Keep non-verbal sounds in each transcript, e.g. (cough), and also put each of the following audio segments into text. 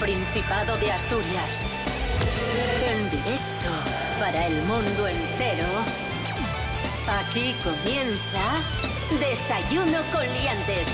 Principado de Asturias. En directo para el mundo entero. Aquí comienza Desayuno con Liantes.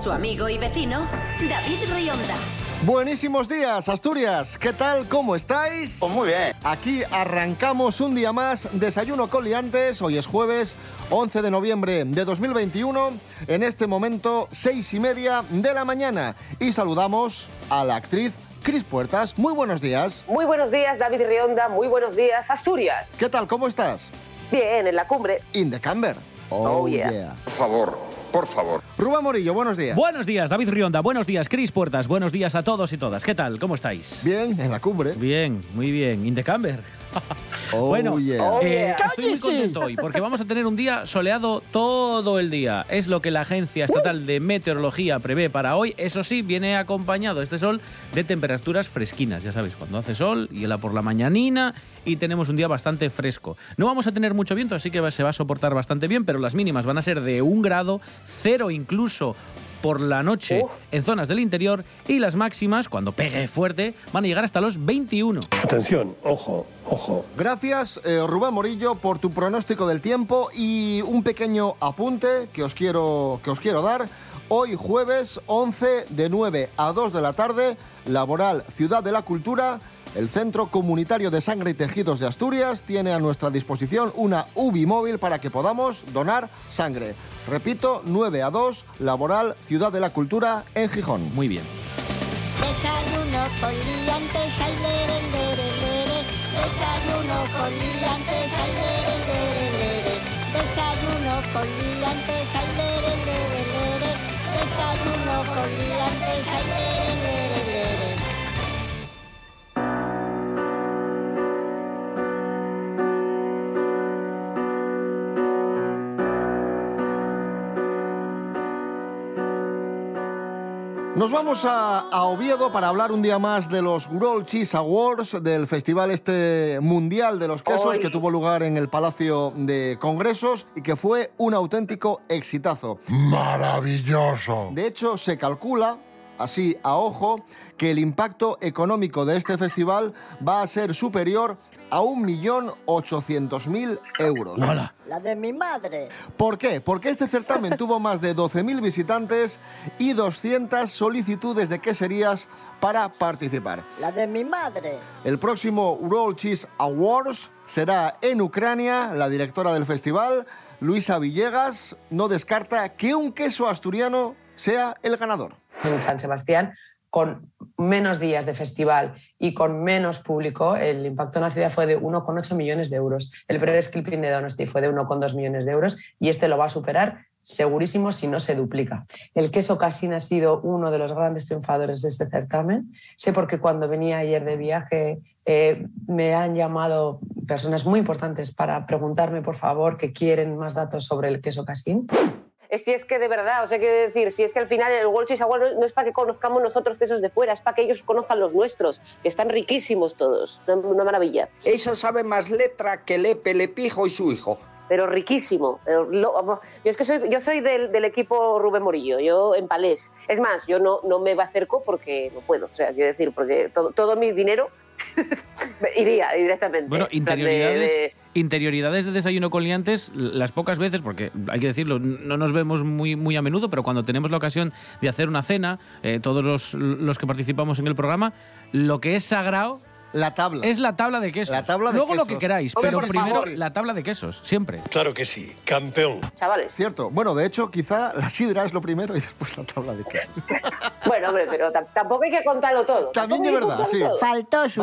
Su amigo y vecino, David Rionda. Buenísimos días, Asturias. ¿Qué tal? ¿Cómo estáis? Pues muy bien. Aquí arrancamos un día más Desayuno con Liantes. Hoy es jueves 11 de noviembre de 2021. En este momento, seis y media de la mañana. Y saludamos a la actriz Cris Puertas. Muy buenos días. Muy buenos días, David Rionda. Muy buenos días, Asturias. ¿Qué tal? ¿Cómo estás? Bien, en la cumbre. In the camber. Oh, yeah. Por favor, por favor. Rubén Morillo, buenos días. Buenos días, David Rionda. Buenos días, Cris Puertas. Buenos días a todos y todas. ¿Qué tal? ¿Cómo estáis? Bien, en la cumbre. Bien, muy bien. In the camber. (laughs) Oh, bueno, yeah. Oh, eh, yeah. estoy muy contento hoy porque vamos a tener un día soleado todo el día. Es lo que la Agencia Estatal de Meteorología prevé para hoy. Eso sí, viene acompañado este sol de temperaturas fresquinas. Ya sabéis, cuando hace sol, hiela por la mañanina y tenemos un día bastante fresco. No vamos a tener mucho viento, así que se va a soportar bastante bien, pero las mínimas van a ser de un grado, cero incluso por la noche en zonas del interior y las máximas, cuando pegue fuerte, van a llegar hasta los 21. Atención, ojo, ojo. Gracias, eh, Rubén Morillo, por tu pronóstico del tiempo y un pequeño apunte que os quiero, que os quiero dar. Hoy jueves 11 de 9 a 2 de la tarde, Laboral Ciudad de la Cultura, el Centro Comunitario de Sangre y Tejidos de Asturias tiene a nuestra disposición una UBI móvil para que podamos donar sangre. Repito, 9 a 2, Laboral Ciudad de la Cultura en Gijón. Muy bien. Desayuno con liantes, ay, lere, lere, lere. Desayuno con liantes, ay, lere, lere, lere. Desayuno con liantes, ay, lere, lere, lere. Desayuno con liantes, ay, lere, lere, lere. Nos vamos a, a Oviedo para hablar un día más de los World Cheese Awards, del festival este mundial de los quesos que tuvo lugar en el Palacio de Congresos y que fue un auténtico exitazo. Maravilloso. De hecho, se calcula, así a ojo, que el impacto económico de este festival va a ser superior a 1.800.000 euros. ¡Hola! La de mi madre. ¿Por qué? Porque este certamen tuvo más de 12.000 visitantes y 200 solicitudes de queserías para participar. La de mi madre. El próximo World Cheese Awards será en Ucrania. La directora del festival, Luisa Villegas, no descarta que un queso asturiano sea el ganador. En San Sebastián, con menos días de festival y con menos público, el impacto en la ciudad fue de 1,8 millones de euros. El press clipping de Donosti fue de 1,2 millones de euros y este lo va a superar segurísimo si no se duplica. El queso Casín ha sido uno de los grandes triunfadores de este certamen. Sé porque cuando venía ayer de viaje eh, me han llamado personas muy importantes para preguntarme, por favor, que quieren más datos sobre el queso Casín. Si es que de verdad, o sea, quiero decir, si es que al final el World Cheese Award no- es para que conozcamos nosotros quesos de fuera, es para que ellos conozcan los nuestros, que están riquísimos todos. Una, maravilla. Esa sabe más letra que Lepe, Lepijo y su hijo. Pero riquísimo. Yo es que soy, yo soy del, del equipo Rubén Morillo, yo en palés. Es más, yo no, no me acerco porque no puedo. O sea, quiero decir, porque todo, todo mi dinero iría directamente. Bueno, de- interioridades, de- interioridades de desayuno con liantes, las pocas veces, porque hay que decirlo, no nos vemos muy, muy a menudo, pero cuando tenemos la ocasión de hacer una cena, eh, todos los, los que participamos en el programa, lo que es sagrado La tabla. es la tabla de quesos. La tabla de Luego lo quesos. que queráis, pero por primero favor. la tabla de quesos, siempre. Claro que sí, campeón. Chavales. Cierto. Bueno, de hecho, quizá la sidra es lo primero y después la tabla de queso. (laughs) Bueno, hombre, pero tam- tampoco hay que contarlo todo. También que verdad, sí. todo. Faltó su.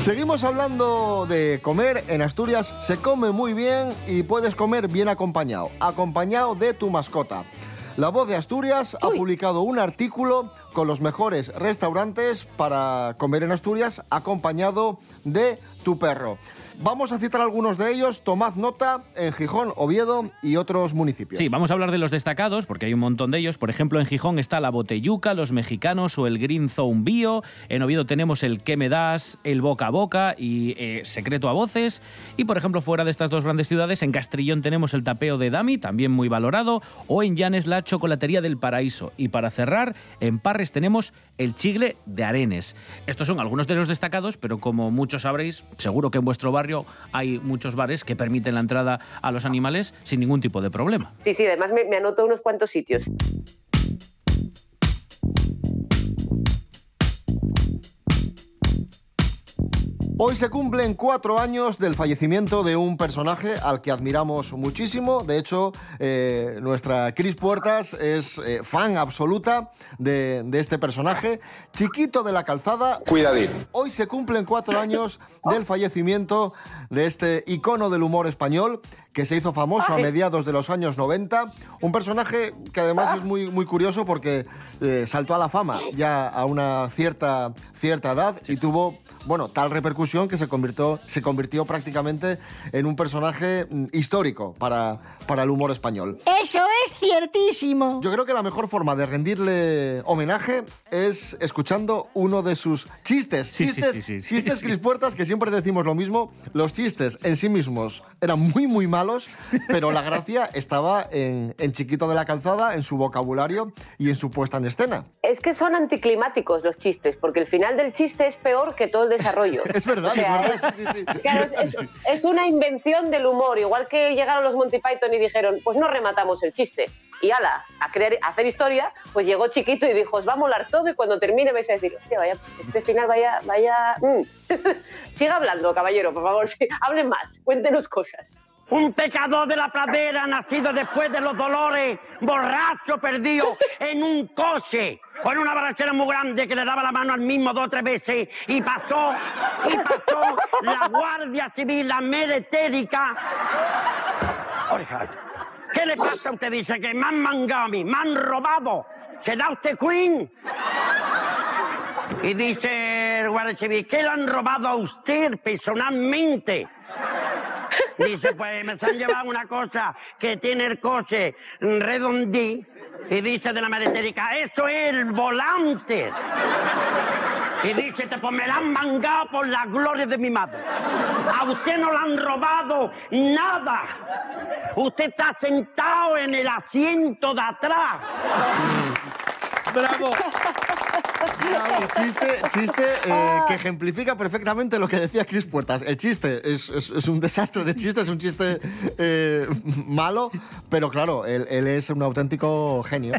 Seguimos hablando de comer. En Asturias se come muy bien y puedes comer bien acompañado. Acompañado de tu mascota. La Voz de Asturias ha publicado un artículo con los mejores restaurantes para comer en Asturias acompañado de tu perro. Vamos a citar algunos de ellos, tomad nota en Gijón, Oviedo y otros municipios. Sí, vamos a hablar de los destacados, porque hay un montón de ellos. Por ejemplo, en Gijón está la Boteyuca, los mexicanos o el Green Zone Bio. En Oviedo tenemos el ¿Qué me das?, el Boca a Boca y eh, Secreto a Voces. Y, por ejemplo, fuera de estas dos grandes ciudades, en Castrillón tenemos el Tapeo de Dami, también muy valorado, o en Llanes la Chocolatería del Paraíso. Y para cerrar, en Parres tenemos el Chigle de Arenes. Estos son algunos de los destacados, pero como muchos sabréis, seguro que en vuestro barrio hay muchos bares que permiten la entrada a los animales sin ningún tipo de problema. Sí, sí, además me anoto unos cuantos sitios. Hoy se cumplen cuatro años del fallecimiento de un personaje al que admiramos muchísimo. De hecho, eh, nuestra Cris Puertas es eh, fan absoluta de, de este personaje. Chiquito de la calzada. Cuidadín. Hoy se cumplen cuatro años del fallecimiento de este icono del humor español que se hizo famoso a mediados de los años 90. Un personaje que además es muy, muy curioso porque eh, saltó a la fama ya a una cierta, cierta edad y tuvo bueno, tal repercusión que se convirtió, se convirtió prácticamente en un personaje mm, histórico para, para el humor español. Eso es ciertísimo. Yo creo que la mejor forma de rendirle homenaje es escuchando uno de sus chistes. Sí, chistes, sí, sí, sí, chistes sí. Cris Puertas, que siempre decimos lo mismo. Los chistes en sí mismos eran muy, muy malos, pero la gracia estaba en, en Chiquito de la Calzada, en su vocabulario y en su puesta en escena. Es que son anticlimáticos los chistes, porque el final del chiste es peor que todo el desarrollo. (laughs) Es verdad, O sea, es verdad. sí, sí, sí. (laughs) Claro, es, es- es una invención del humor, igual que llegaron los Monty Python y dijeron, pues no rematamos el chiste. Y ala, a, crear, a hacer historia, pues llegó chiquito y dijo, os va a molar todo y cuando termine vais a decir, hostia, vaya, este final vaya, vaya... mm". (laughs) Siga hablando, caballero, por favor, sí, hablen más, cuéntenos cosas. Un pecador de la pradera, nacido después de los dolores, borracho, perdido (laughs) en un coche, con una barrachera muy grande que le daba la mano al mismo dos o tres veces, y pasó, y pasó la Guardia Civil, la meretérica. Oiga, ¿qué le pasa a usted? Dice que me han mangado a mí, me han robado. ¿Se da usted Queen? Y dice el Guardia Civil, ¿qué le han robado a usted personalmente? (laughs) Dice, pues me se han llevado una cosa que tiene el coche redondí. Y dice de la meretérica, eso es el volante. Y dice, pues me la han mangado por la gloria de mi madre. A usted no le han robado nada. Usted está sentado en el asiento de atrás. ¡Bravo! Chiste, chiste eh, que ejemplifica perfectamente lo que decía Chris Puertas. El chiste es, es- es un desastre de chiste, es un chiste eh, malo, pero claro, él, él es un auténtico genio.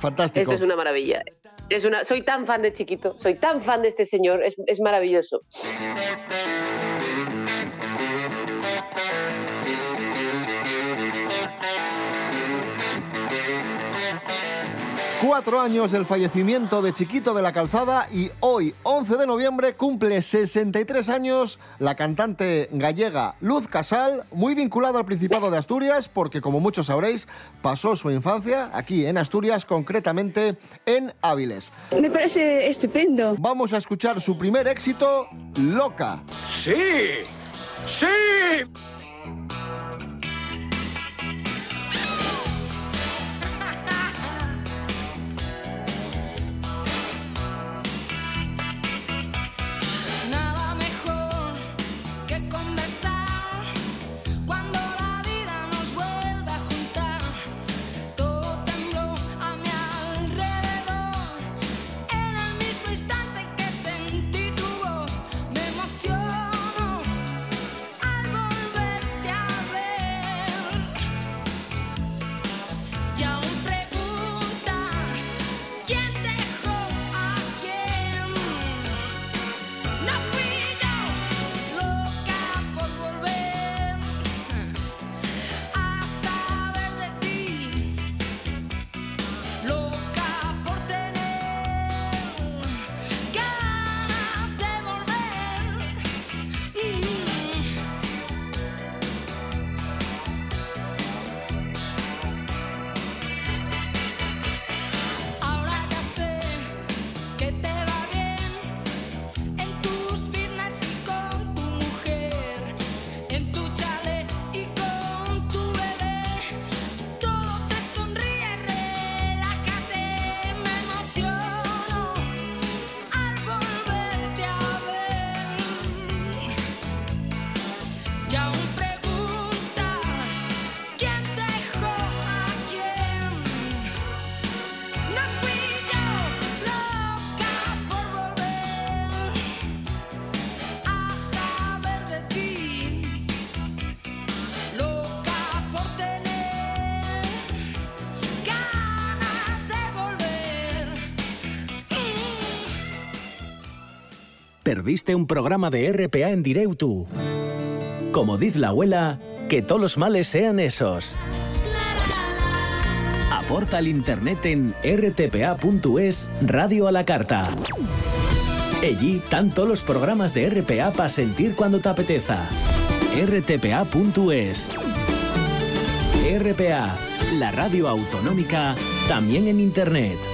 Fantástico. Eso es una maravilla. Es una, soy tan fan de Chiquito, soy tan fan de este señor, es, es maravilloso. Cuatro años del fallecimiento de Chiquito de la Calzada y hoy, 11 de noviembre, cumple 63 años la cantante gallega Luz Casal, muy vinculada al Principado de Asturias, porque como muchos sabréis, pasó su infancia aquí en Asturias, concretamente en Áviles. Me parece estupendo. Vamos a escuchar su primer éxito, Loca. ¡Sí! ¡Sí! Perdiste un programa de RPA en directo. Como dice la abuela, que todos los males sean esos. Aporta al internet en rtpa.es Radio a la Carta. Allí todos los programas de RPA para sentir cuando te apeteza. rtpa.es RPA, la radio autonómica, también en internet.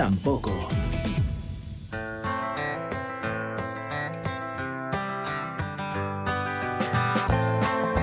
tampoco.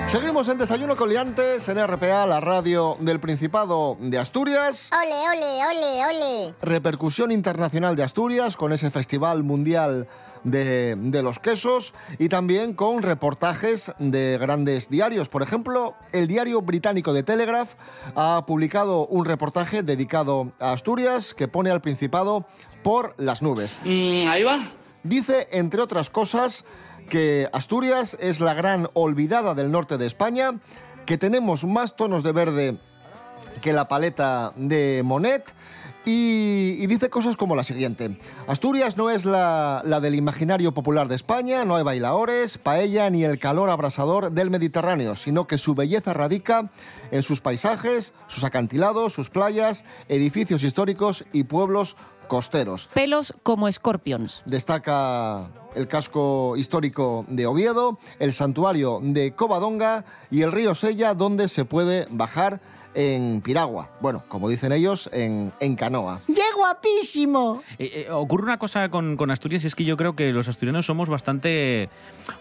Seguimos en Desayuno con Liantes en RPA, la radio del Principado de Asturias. Ole, ole, ole, ole. Repercusión internacional de Asturias con ese Festival Mundial de, de los Quesos y también con reportajes de grandes diarios. Por ejemplo, el diario británico de Telegraph ha publicado un reportaje dedicado a Asturias que pone al Principado por las nubes. ahí va. Dice, entre otras cosas, que Asturias es la gran olvidada del norte de España, que tenemos más tonos de verde que la paleta de Monet. Y, y dice cosas como la siguiente. Asturias no es la, la del imaginario popular de España, no hay bailaores, paella ni el calor abrasador del Mediterráneo, sino que su belleza radica en sus paisajes, sus acantilados, sus playas, edificios históricos y pueblos costeros. Pelos como escorpions. Destaca el casco histórico de Oviedo, el santuario de Covadonga y el río Sella, donde se puede bajar en piragua. Bueno, como dicen ellos, en, en canoa. ¡Qué guapísimo! Eh, eh, ocurre una cosa con, con Asturias y es que yo creo que los asturianos somos bastante,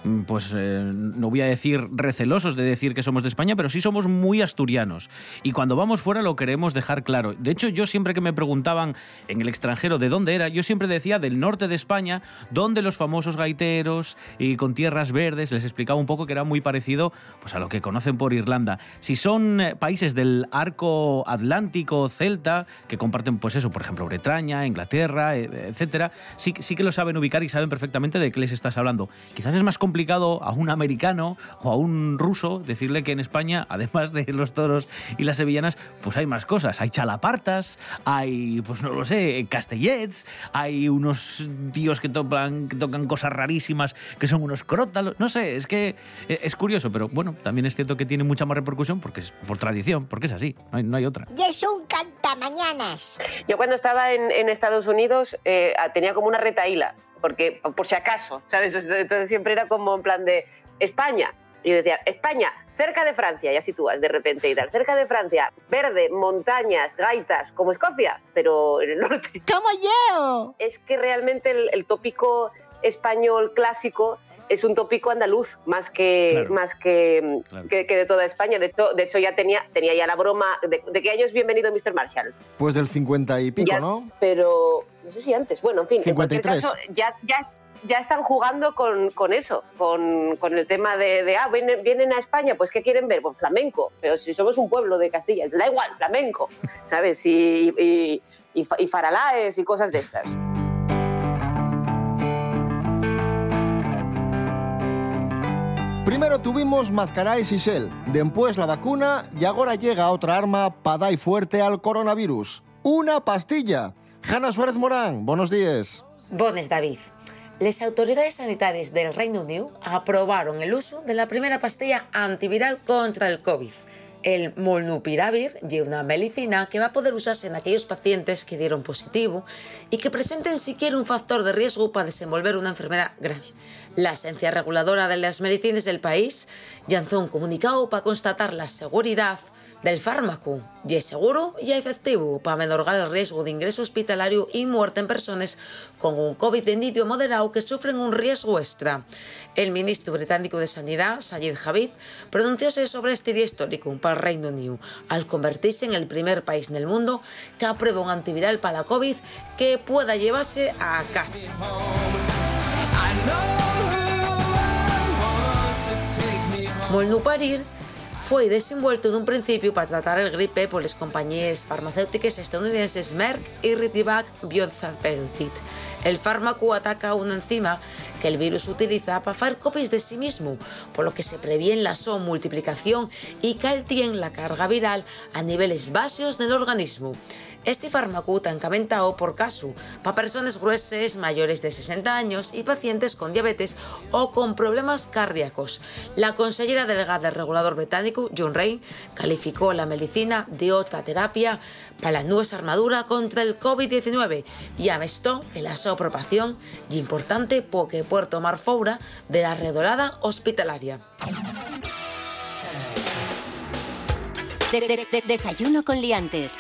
mm, pues eh, no voy a decir recelosos de decir que somos de España, pero sí somos muy asturianos. Y cuando vamos fuera lo queremos dejar claro. De hecho, yo siempre que me preguntaban en el extranjero de dónde era, yo siempre decía del norte de España, donde los famosos gaiteros y con tierras verdes, les explicaba un poco que era muy parecido pues, a lo que conocen por Irlanda. Si son países del arco atlántico, celta, que comparten, pues eso, por ejemplo, Bretaña, Inglaterra, eh, etcétera, sí, sí que lo saben ubicar y saben perfectamente de qué les estás hablando. Quizás es más complicado a un americano o a un ruso decirle que en España, además de los toros y las sevillanas, pues hay más cosas. Hay chalapartas, hay, pues no lo sé, castellets, hay unos tíos que tocan, que tocan cosas rarísimas que son unos crótalos. No sé, es que eh, es curioso, pero bueno, también es cierto que tiene mucha más repercusión porque es por tradición, porque es así, no hay, no hay otra. Y es un cantamañanas. Yo cuando estaba en, en Estados Unidos eh, tenía como una retaíla, porque por si acaso, ¿sabes? Entonces siempre era como en plan de España. Y yo decía, España, cerca de Francia, ya sitúas de repente y tal, cerca de Francia, verde, montañas, gaitas, como Escocia, pero en el norte. ¡Como yo! Es que realmente el, el tópico español clásico es un tópico andaluz más que Claro. más que, Claro. que, que de toda España. De hecho, de hecho ya tenía, tenía ya la broma de, de qué año es bienvenido Mr. Marshall. Pues del 50 y pico, Ya, ¿no? Pero no sé si antes. Bueno, en fin, en cualquier 53. caso, ya, ya, ya están jugando con, con eso, con, con el tema de, de, ah, vienen, vienen a España, pues ¿qué quieren ver? Pues flamenco. Pero si somos un pueblo de Castilla, da igual, flamenco, (laughs) ¿sabes? Y, y, y, fa- y faralaes y cosas de estas. Primero tuvimos Mazcaray Sisel, después la vacuna y ahora llega otra arma para dar fuerte al coronavirus. Una pastilla. Hanna Suárez Morán, buenos días. Bones David. Les autoridades sanitarias del Reino Unido aprobaron el uso de la primera pastilla antiviral contra el COVID. El molnupiravir y una medicina que va a poder usarse en aquellos pacientes que dieron positivo y que presenten siquiera un factor de riesgo para desenvolver una enfermedad grave. La agencia reguladora de las medicinas del país lanzó un comunicado para constatar la seguridad del fármaco y es seguro y efectivo para menorgar el riesgo de ingreso hospitalario y muerte en personas con un COVID de inicio moderado que sufren un riesgo extra. El ministro británico de Sanidad, Sajid Javid, pronuncióse sobre este día histórico pel Reino Unido, al convertirse en el primer país en el mundo que aprueba un antiviral para la COVID que pueda llevarse a casa. Molnuparir fue desenvuelto en un principio para tratar el gripe por las compañías farmacéuticas estadounidenses Merck y Ridgeback Biotherapeutics. El fármaco ataca una enzima que el virus utiliza para hacer copias de sí mismo, por lo que se previene la so multiplicación y caltien la carga viral a niveles bajos del organismo. Este fármaco está encaventado por caso para personas gruesas mayores de 60 años y pacientes con diabetes o con problemas cardíacos. La consellera delegada del regulador británico, John Rain, calificó la medicina de otra terapia para la nueva armadura contra el COVID-19 y amestó que la su aprobación es importante porque puede tomar de la redolada hospitalaria. De- de- de- desayuno con liantes.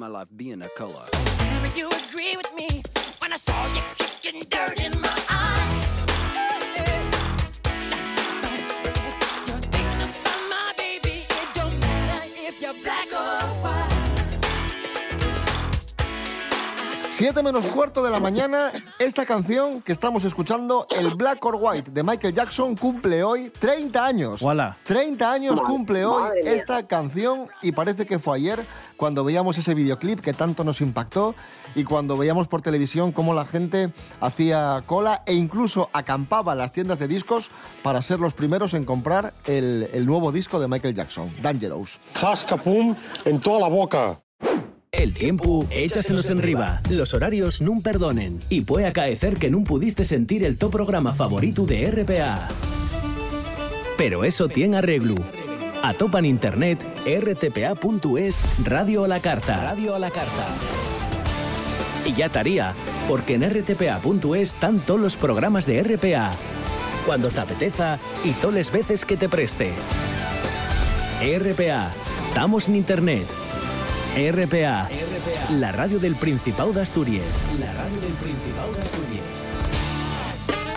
My life being a color. Tell me you agree with me when I saw you kicking dirt in my eye. You're thinking about my baby. It don't matter if you're black or white. Siete menos cuarto de la mañana, esta canción que estamos escuchando, el Black or White de Michael Jackson, cumple hoy 30 años. 30 años cumple hoy esta canción y parece que fue ayer cuando veíamos ese videoclip que tanto nos impactó y cuando veíamos por televisión cómo la gente hacía cola e incluso acampaba en las tiendas de discos para ser los primeros en comprar el, el nuevo disco de Michael Jackson, Dangerous. Zascapum en toda la boca. El tiempo, échasenos en riba. Los horarios nun perdonen. Y puede acaecer que nun pudiste sentir el top programa favorito de RPA. Pero eso tiene arreglo. A topa en internet rtpa.es Radio a la carta. Radio a la carta. Y ya estaría, porque en rtpa.es están todos los programas de RPA. Cuando te apeteza y todas las veces que te preste. RPA. Estamos en internet. RPA, la radio del Principado de Asturias. La radio del Principado de Asturias.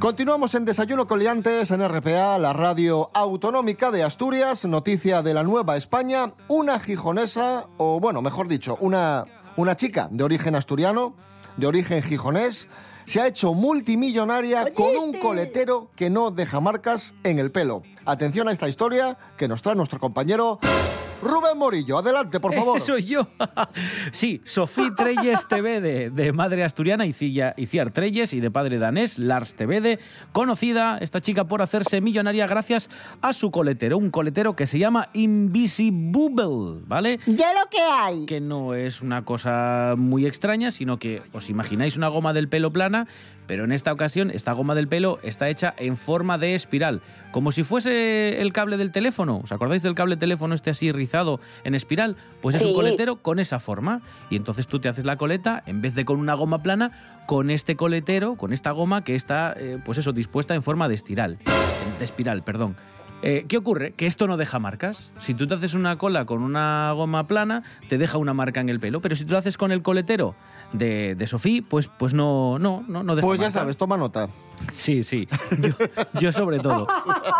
Continuamos en Desayuno con Liantes en RPA, la radio autonómica de Asturias. Noticia de la Nueva España. Una gijonesa, o bueno, mejor dicho, una, una chica de origen asturiano, de origen gijonés, se ha hecho multimillonaria con un coletero que no deja marcas en el pelo. Atención a esta historia que nos trae nuestro compañero Rubén Morillo. Adelante, por favor. Ese soy yo. (laughs) sí, Sofía Treyes Tevede, de madre asturiana, Iciar Treyes, y de padre danés, Lars Tevede, conocida esta chica por hacerse millonaria gracias a su coletero, un coletero que se llama Invisibubble, ¿vale? Ya lo que hay. Que no es una cosa muy extraña, sino que os imagináis una goma del pelo plana, pero en esta ocasión esta goma del pelo está hecha en forma de espiral, como si fuese el cable del teléfono. ¿Os acordáis del cable de teléfono este así rizado en espiral? Pues es un coletero con esa forma. Y entonces tú te haces la coleta, en vez de con una goma plana, con este coletero, con esta goma que está, eh, pues eso, dispuesta en forma de espiral. De espiral, perdón. Eh, ¿Qué ocurre? Que esto no deja marcas. Si tú te haces una cola con una goma plana, te deja una marca en el pelo. Pero si tú lo haces con el coletero de, de Sofía, pues, pues no, no, no, no deja Pues ya marca. sabes, toma nota. Sí, sí. Yo, yo sobre todo.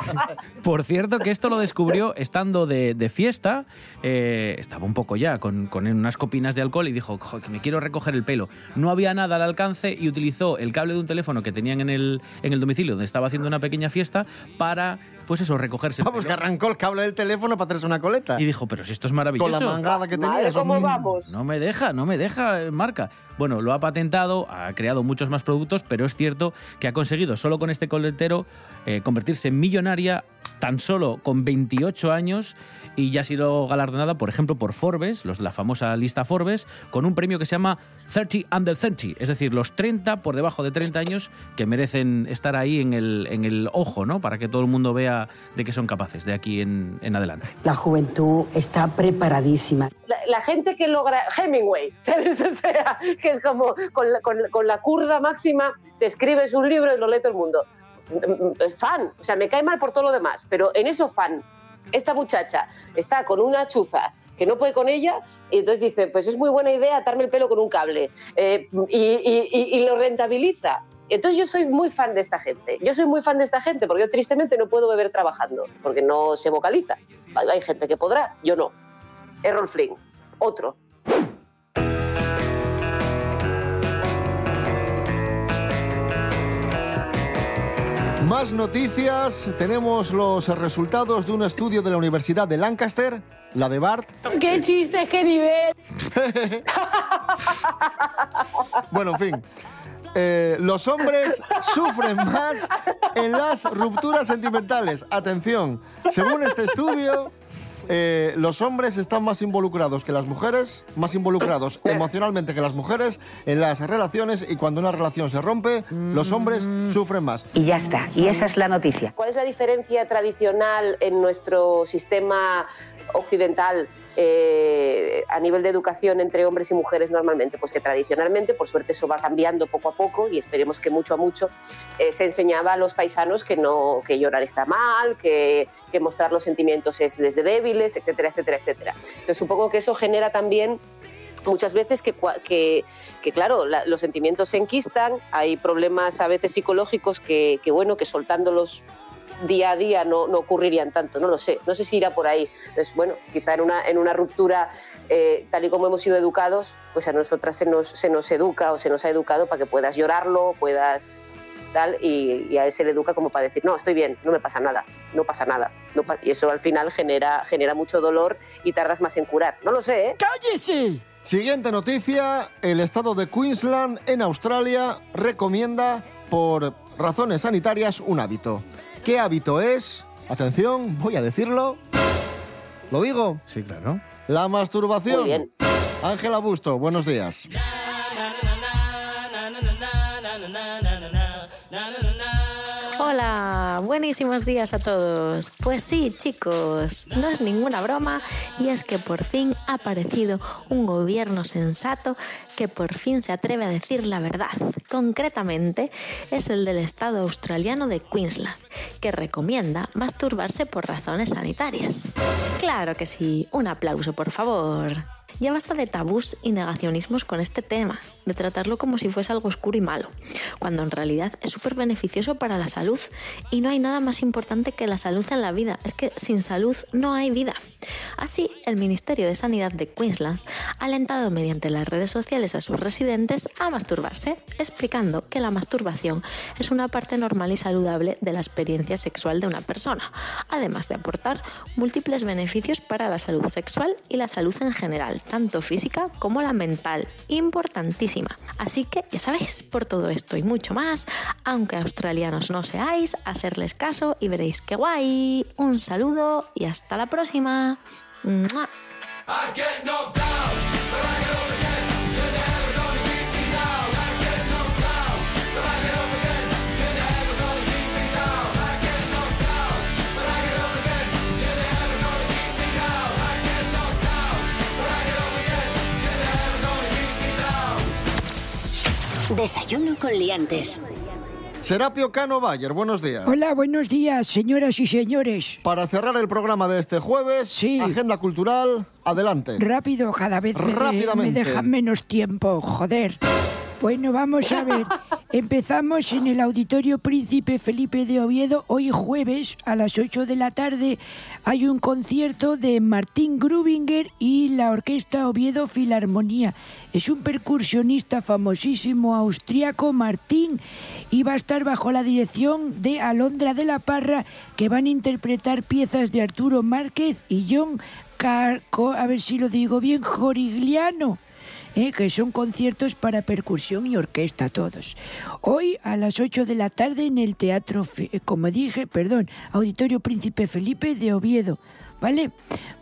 (laughs) Por cierto, que esto lo descubrió estando de, de fiesta. eh, estaba un poco ya con, con unas copinas de alcohol y dijo, "Jo, que me quiero recoger el pelo. No había nada al alcance y utilizó el cable de un teléfono que tenían en el, en el domicilio donde estaba haciendo una pequeña fiesta para, pues eso, recogerse el Vamos, que arrancó el cable del teléfono para traerse una coleta. y dijo, pero si esto es maravilloso. Con la mangada que tenía. Madre, ¿cómo vamos? No me deja, no me deja, eh, marca. Bueno, lo ha patentado, ha creado muchos más productos, pero es cierto que ha conseguido solo con este coletero eh, convertirse en millonaria tan solo con 28 años y ya ha sido galardonada, por ejemplo, por Forbes, los de la famosa lista Forbes, con un premio que se llama 30 Under 30, es decir, los 30 por debajo de 30 años que merecen estar ahí en el, en el ojo, ¿no? Para que todo el mundo vea de qué son capaces de aquí en, en adelante. La juventud está preparadísima. La, la gente que logra Hemingway, (laughs) ¿sabes? O sea, que es como con la, con, con la curda máxima, te escribes un libro y lo lee todo el mundo. Mm, mm, Fan, o sea, me cae mal por todo lo demás, pero en eso fan. Esta muchacha está con una chuza que no puede con ella y entonces dice, pues es muy buena idea atarme el pelo con un cable eh, y, y- lo rentabiliza. Entonces yo soy muy fan de esta gente. Yo soy muy fan de esta gente porque yo tristemente no puedo beber trabajando porque no se vocaliza. Hay gente que podrá, yo no. Errol Flynn, otro. Más noticias. Tenemos los resultados de un estudio de la Universidad de Lancaster, la de Bart. ¡Qué chistes, qué nivel! (laughs) Bueno, en fin. Eh, los hombres sufren más en las rupturas sentimentales. Atención, según este estudio, eh, los hombres están más involucrados que las mujeres, más involucrados emocionalmente que las mujeres en las relaciones y cuando una relación se rompe, los hombres sufren más. Y ya está. Y esa es la noticia. ¿Cuál es la diferencia tradicional en nuestro sistema occidental eh, a nivel de educación entre hombres y mujeres normalmente? Pues que tradicionalmente, por suerte eso va cambiando poco a poco y esperemos que mucho a mucho, eh, se enseñaba a los paisanos que, no, que llorar está mal, que, que mostrar los sentimientos es desde débiles, etcétera, etcétera, etcétera. Entonces supongo que eso genera también muchas veces que, que, claro, la- los sentimientos se enquistan, hay problemas a veces psicológicos que, que, bueno, que soltándolos día a día no, no ocurrirían tanto, no lo sé, no sé si irá por ahí. Entonces, bueno, quizá en una, en una ruptura, eh, tal y como hemos sido educados, pues a nosotras se nos, se nos educa o se nos ha educado para que puedas llorarlo, puedas tal, y, y a él se le educa como para decir, no, estoy bien, no me pasa nada, no pasa nada. No pa- y eso al final genera, genera mucho dolor y tardas más en curar. No lo sé, ¿eh? ¡Cállese! Siguiente noticia, el estado de Queensland en Australia recomienda por razones sanitarias un hábito. ¿Qué hábito es? Atención, voy a decirlo. ¿Lo digo? Sí, claro. La masturbación. Muy bien. Ángela Busto, buenos días. Hola, buenísimos días a todos. Pues sí, chicos, no es ninguna broma y es que por fin ha aparecido un gobierno sensato que por fin se atreve a decir la verdad. Concretamente, es el del Estado australiano de Queensland, que recomienda masturbarse por razones sanitarias. Claro que sí, un aplauso, por favor. Ya basta de tabús y negacionismos con este tema, de tratarlo como si fuese algo oscuro y malo, cuando en realidad es súper beneficioso para la salud y no hay nada más importante que la salud en la vida. Es que sin salud no hay vida. Así, el Ministerio de Sanidad de Queensland ha alentado mediante las redes sociales a sus residentes a masturbarse, explicando que la masturbación es una parte normal y saludable de la experiencia sexual de una persona, además de aportar múltiples beneficios para la salud sexual y la salud en general, tanto física como la mental. Importantísima. Así que, ya sabéis, por todo esto y mucho más, aunque australianos no seáis, hacerles caso y veréis qué guay. Un saludo y hasta la próxima. Desayuno con liantes. Serapio Cano Bayer, buenos días. Hola, buenos días, señoras y señores. Para cerrar el programa de este jueves, agenda cultural, adelante. Rápido, cada vez me, me Rápidamente. dejan menos tiempo, joder. Bueno, vamos a ver. (laughs) Empezamos en el Auditorio Príncipe Felipe de Oviedo. Hoy jueves a las 8 de la tarde hay un concierto de Martín Grubinger y la Orquesta Oviedo Filarmonía. Es un percusionista famosísimo austriaco, Martín, y va a estar bajo la dirección de Alondra de la Parra, que van a interpretar piezas de Arturo Márquez y John Carco, a ver si lo digo bien, Jorigliano. ¿Eh? que son conciertos para percusión y orquesta todos. Hoy a las 8 de la tarde en el Teatro, Fe- eh, como dije, perdón, Auditorio Príncipe Felipe de Oviedo. ¿Vale?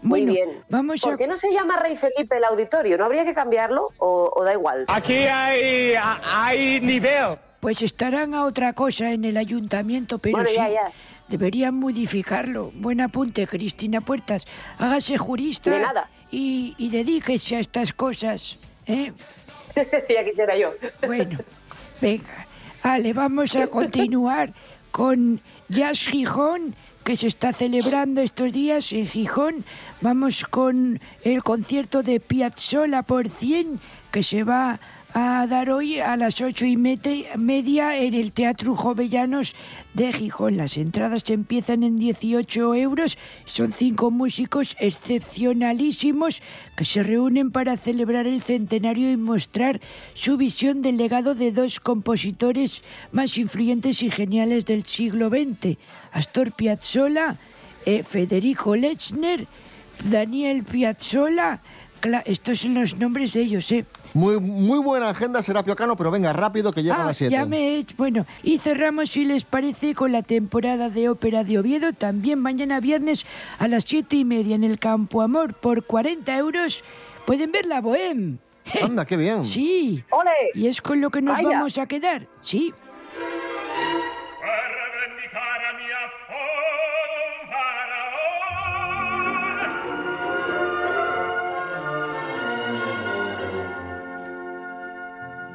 Muy bien. vamos ¿Por a... qué no se llama Rey Felipe el auditorio? ¿No habría que cambiarlo o, o da igual? Aquí hay, hay nivel. Pues estarán a otra cosa en el ayuntamiento, pero Bueno, sí. ya, ya. Deberían modificarlo. Buen apunte, Cristina Puertas. Hágase jurista De nada. Y, y dedíquese a estas cosas. ¿Eh? (laughs) ya quisiera yo. Bueno, venga. Ale, vamos a (laughs) continuar con Jazz Gijón, que se está celebrando estos días en Gijón. Vamos con el concierto de Piazzolla por 100, que se va a dar hoy a las ocho y media en el Teatro Jovellanos de Gijón. Las entradas empiezan en 18 euros. Son cinco músicos excepcionalísimos que se reúnen para celebrar el centenario y mostrar su visión del legado de dos compositores más influyentes y geniales del siglo XX, Astor Piazzolla, eh, Federico Lechner, Daniel Piazzolla. Cla- estos son los nombres de ellos, ¿eh? Muy, muy buena agenda, Serapio Cano, pero venga, rápido que llega a Ah, las 7. ya me he hecho- Bueno, y cerramos, si les parece, con la temporada de ópera de Oviedo. También mañana viernes a las siete y media en el Campo Amor por 40 euros. Pueden ver la Bohème. Anda, qué bien. Sí. Y es con lo que nos Vaya. vamos a quedar. Sí.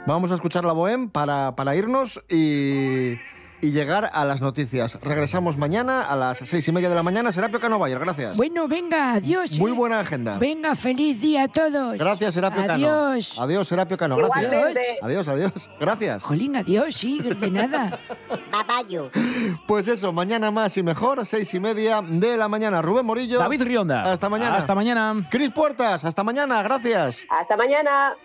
Vamos a escuchar la Bohem para, para irnos y, y llegar a las noticias. Regresamos mañana a las seis y media de la mañana. Serapio Cano Bayer, gracias. Bueno, venga, adiós. Muy ¿eh? buena agenda. Venga, feliz día a todos. Gracias, Serapio Cano. Adiós. Adiós, Serapio Cano, gracias. Igualmente. Adiós, adiós. Gracias. Jolín, adiós, sí, de nada. (laughs) Babayo. Pues eso, mañana más y mejor, seis y media de la mañana. Rubén Morillo. David Rionda. Hasta mañana. Hasta mañana. Cris Puertas, hasta mañana, gracias. Hasta mañana.